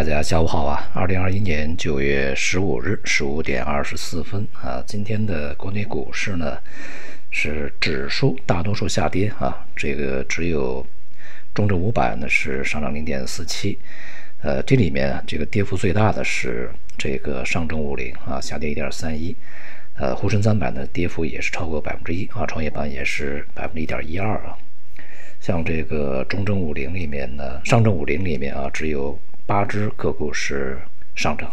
大家下午好啊！二零二一年九月十五日十五点二十四分啊，今天的国内股市呢是指数大多数下跌啊，这个只有中证五百呢是上涨零点四七，呃，这里面这个跌幅最大的是这个上证五零啊，下跌一点三一，呃，沪深三百呢跌幅也是超过百分之一啊，创业板也是百分之一点一二啊，像这个中证五零里面呢，上证五零里面啊只有。八只个股是上涨，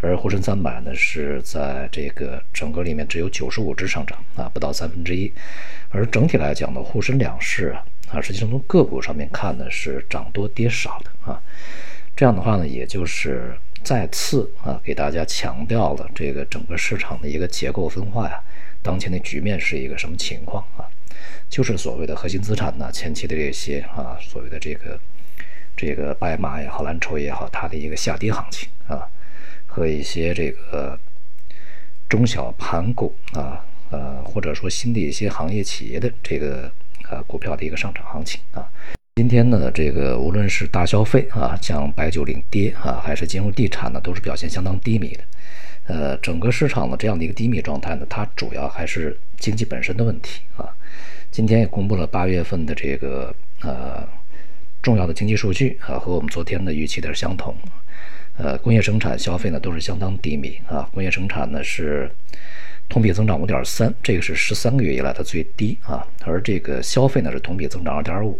而沪深三百呢是在这个整个里面只有九十五只上涨啊，不到三分之一。而整体来讲呢，沪深两市啊啊，实际上从个股上面看呢是涨多跌少的啊。这样的话呢，也就是再次啊给大家强调了这个整个市场的一个结构分化呀，当前的局面是一个什么情况啊？就是所谓的核心资产呢，前期的这些啊，所谓的这个。这个白马也好，蓝筹也好，它的一个下跌行情啊，和一些这个中小盘股啊，呃，或者说新的一些行业企业的这个呃股票的一个上涨行情啊。今天呢，这个无论是大消费啊，像白酒领跌啊，还是金融地产呢，都是表现相当低迷的。呃，整个市场的这样的一个低迷状态呢，它主要还是经济本身的问题啊。今天也公布了八月份的这个呃。重要的经济数据啊，和我们昨天的预期的是相同。呃，工业生产、消费呢都是相当低迷啊。工业生产呢是同比增长五点三，这个是十三个月以来的最低啊。而这个消费呢是同比增长二点五，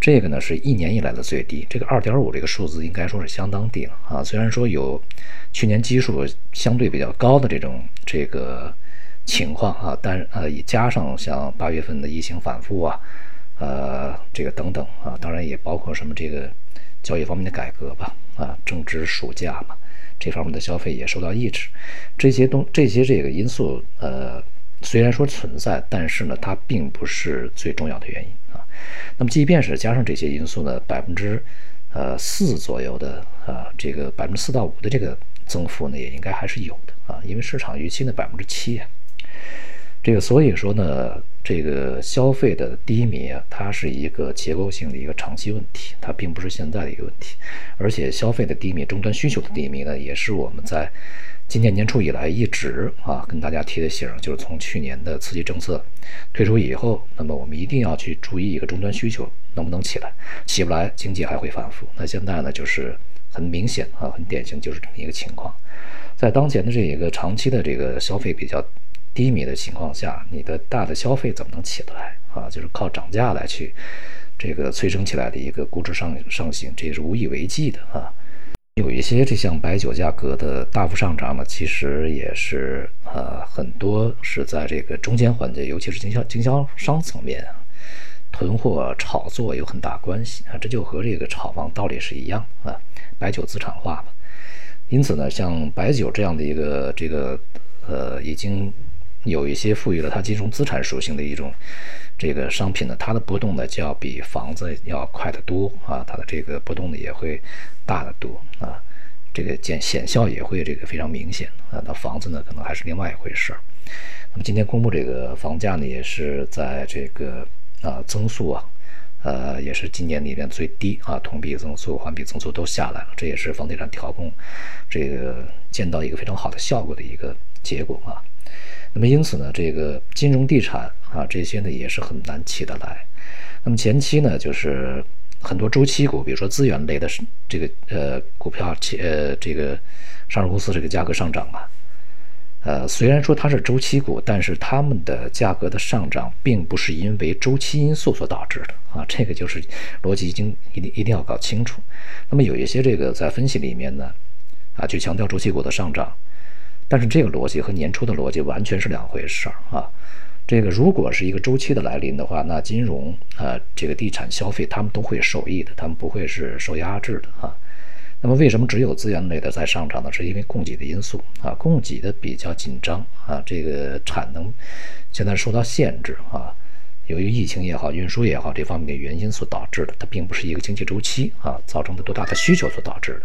这个呢是一年以来的最低。这个二点五这个数字应该说是相当低了啊。虽然说有去年基数相对比较高的这种这个情况啊，但呃也加上像八月份的疫情反复啊。呃，这个等等啊，当然也包括什么这个教育方面的改革吧，啊，正值暑假嘛，这方面的消费也受到抑制，这些东这些这个因素，呃，虽然说存在，但是呢，它并不是最重要的原因啊。那么，即便是加上这些因素呢，百分之呃四左右的啊，这个百分之四到五的这个增幅呢，也应该还是有的啊，因为市场预期呢百分之七啊，这个所以说呢。这个消费的低迷啊，它是一个结构性的一个长期问题，它并不是现在的一个问题。而且消费的低迷、终端需求的低迷呢，也是我们在今年年初以来一直啊跟大家提的醒，就是从去年的刺激政策推出以后，那么我们一定要去注意一个终端需求能不能起来，起不来，经济还会反复。那现在呢，就是很明显啊，很典型就是这么一个情况，在当前的这一个长期的这个消费比较。低迷的情况下，你的大的消费怎么能起得来啊？就是靠涨价来去这个催生起来的一个估值上上行，这也是无以为继的啊。有一些这项白酒价格的大幅上涨呢，其实也是呃很多是在这个中间环节，尤其是经销经销商层面囤货炒作有很大关系啊。这就和这个炒房道理是一样啊，白酒资产化嘛。因此呢，像白酒这样的一个这个呃已经。有一些赋予了它金融资产属性的一种这个商品呢，它的波动呢就要比房子要快得多啊，它的这个波动呢也会大得多啊，这个见显效也会这个非常明显啊。那房子呢可能还是另外一回事儿。那么今天公布这个房价呢也是在这个啊增速啊，呃也是今年里面最低啊，同比增速、环比增速都下来了，这也是房地产调控这个见到一个非常好的效果的一个结果啊。那么因此呢，这个金融地产啊，这些呢也是很难起得来。那么前期呢，就是很多周期股，比如说资源类的这个呃股票，企呃这个上市公司这个价格上涨啊，呃虽然说它是周期股，但是它们的价格的上涨并不是因为周期因素所导致的啊，这个就是逻辑已经一定一定要搞清楚。那么有一些这个在分析里面呢，啊就强调周期股的上涨。但是这个逻辑和年初的逻辑完全是两回事儿啊！这个如果是一个周期的来临的话，那金融啊，这个地产消费他们都会受益的，他们不会是受压制的啊。那么为什么只有资源类的在上涨呢？是因为供给的因素啊，供给的比较紧张啊，这个产能现在受到限制啊，由于疫情也好，运输也好，这方面的原因所导致的，它并不是一个经济周期啊造成的多大的需求所导致的。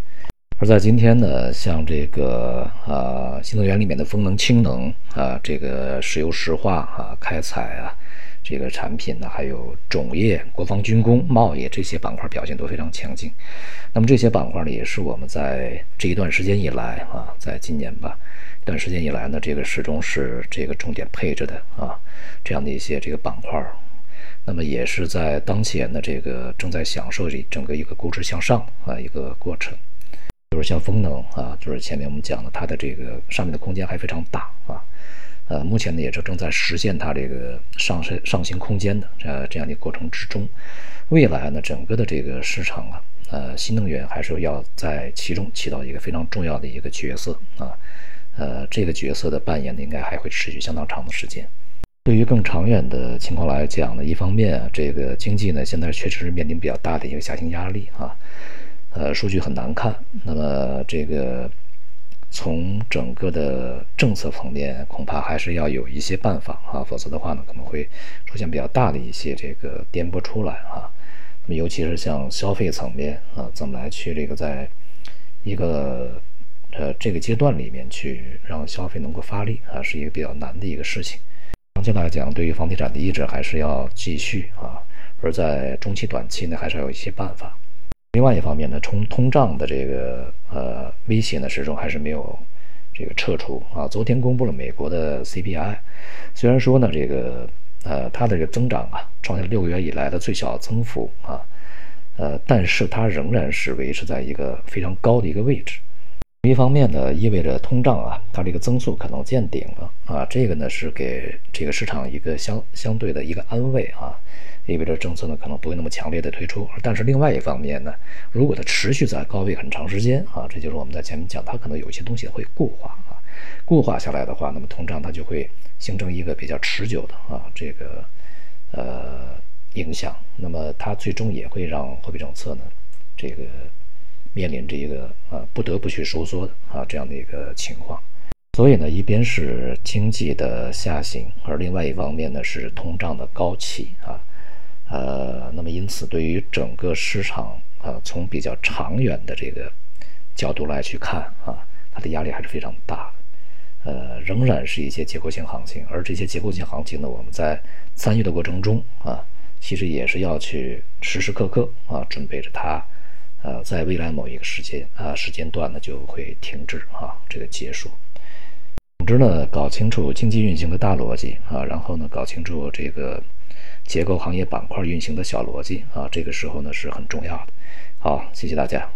而在今天呢，像这个啊，新能源里面的风能、氢能啊，这个石油石化啊、开采啊，这个产品呢，还有种业、国防军工、贸易这些板块表现都非常强劲。那么这些板块呢，也是我们在这一段时间以来啊，在今年吧，一段时间以来呢，这个始终是这个重点配置的啊，这样的一些这个板块。那么也是在当前的这个正在享受这整个一个估值向上啊一个过程。就是像风能啊，就是前面我们讲的，它的这个上面的空间还非常大啊。呃，目前呢也是正在实现它这个上升上行空间的这这样的过程之中。未来呢，整个的这个市场啊，呃，新能源还是要在其中起到一个非常重要的一个角色啊。呃，这个角色的扮演呢，应该还会持续相当长的时间。对于更长远的情况来讲呢，一方面啊，这个经济呢现在确实是面临比较大的一个下行压力啊。呃，数据很难看。那么这个。从整个的政策层面，恐怕还是要有一些办法啊，否则的话呢，可能会出现比较大的一些这个颠簸出来啊。那么，尤其是像消费层面啊，怎么来去这个在一个呃这个阶段里面去让消费能够发力啊，是一个比较难的一个事情。长期来讲，对于房地产的抑制还是要继续啊，而在中期、短期呢，还是要有一些办法。另外一方面呢，从通胀的这个呃威胁呢，始终还是没有这个撤出啊。昨天公布了美国的 CPI，虽然说呢，这个呃它的这个增长啊，创下六个月以来的最小增幅啊，呃，但是它仍然是维持在一个非常高的一个位置。一方面呢，意味着通胀啊，它这个增速可能见顶了啊，这个呢是给这个市场一个相相对的一个安慰啊。意味着政策呢可能不会那么强烈的推出，但是另外一方面呢，如果它持续在高位很长时间啊，这就是我们在前面讲，它可能有一些东西会固化啊，固化下来的话，那么通胀它就会形成一个比较持久的啊这个呃影响，那么它最终也会让货币政策呢这个面临着一个啊不得不去收缩的啊这样的一个情况，所以呢，一边是经济的下行，而另外一方面呢是通胀的高企啊。呃，那么因此，对于整个市场啊，从比较长远的这个角度来去看啊，它的压力还是非常大。呃，仍然是一些结构性行情，而这些结构性行情呢，我们在参与的过程中啊，其实也是要去时时刻刻啊，准备着它，呃，在未来某一个时间啊时间段呢，就会停止啊，这个结束。总之呢，搞清楚经济运行的大逻辑啊，然后呢，搞清楚这个。结构行业板块运行的小逻辑啊，这个时候呢是很重要的。好，谢谢大家。